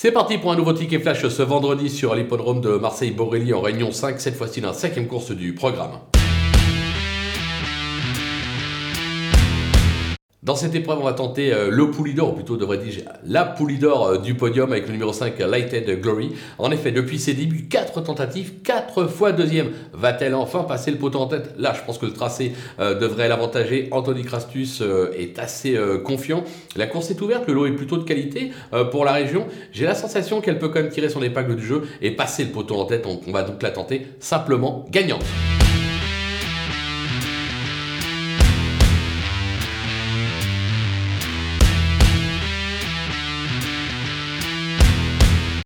C'est parti pour un nouveau ticket flash ce vendredi sur l'hippodrome de Marseille-Borelli en Réunion 5, cette fois-ci la cinquième course du programme. Dans cette épreuve, on va tenter euh, le Poulidor, ou plutôt devrait dire la Poulidor euh, du podium avec le numéro 5 Lighted Glory. En effet, depuis ses débuts, 4 tentatives, 4 fois deuxième. Va-t-elle enfin passer le poteau en tête? Là, je pense que le tracé euh, devrait l'avantager. Anthony Crastus est assez confiant. La course est ouverte, le lot est plutôt de qualité pour la région. J'ai la sensation qu'elle peut quand même tirer son épingle du jeu et passer le poteau en tête. On va donc la tenter simplement gagnante.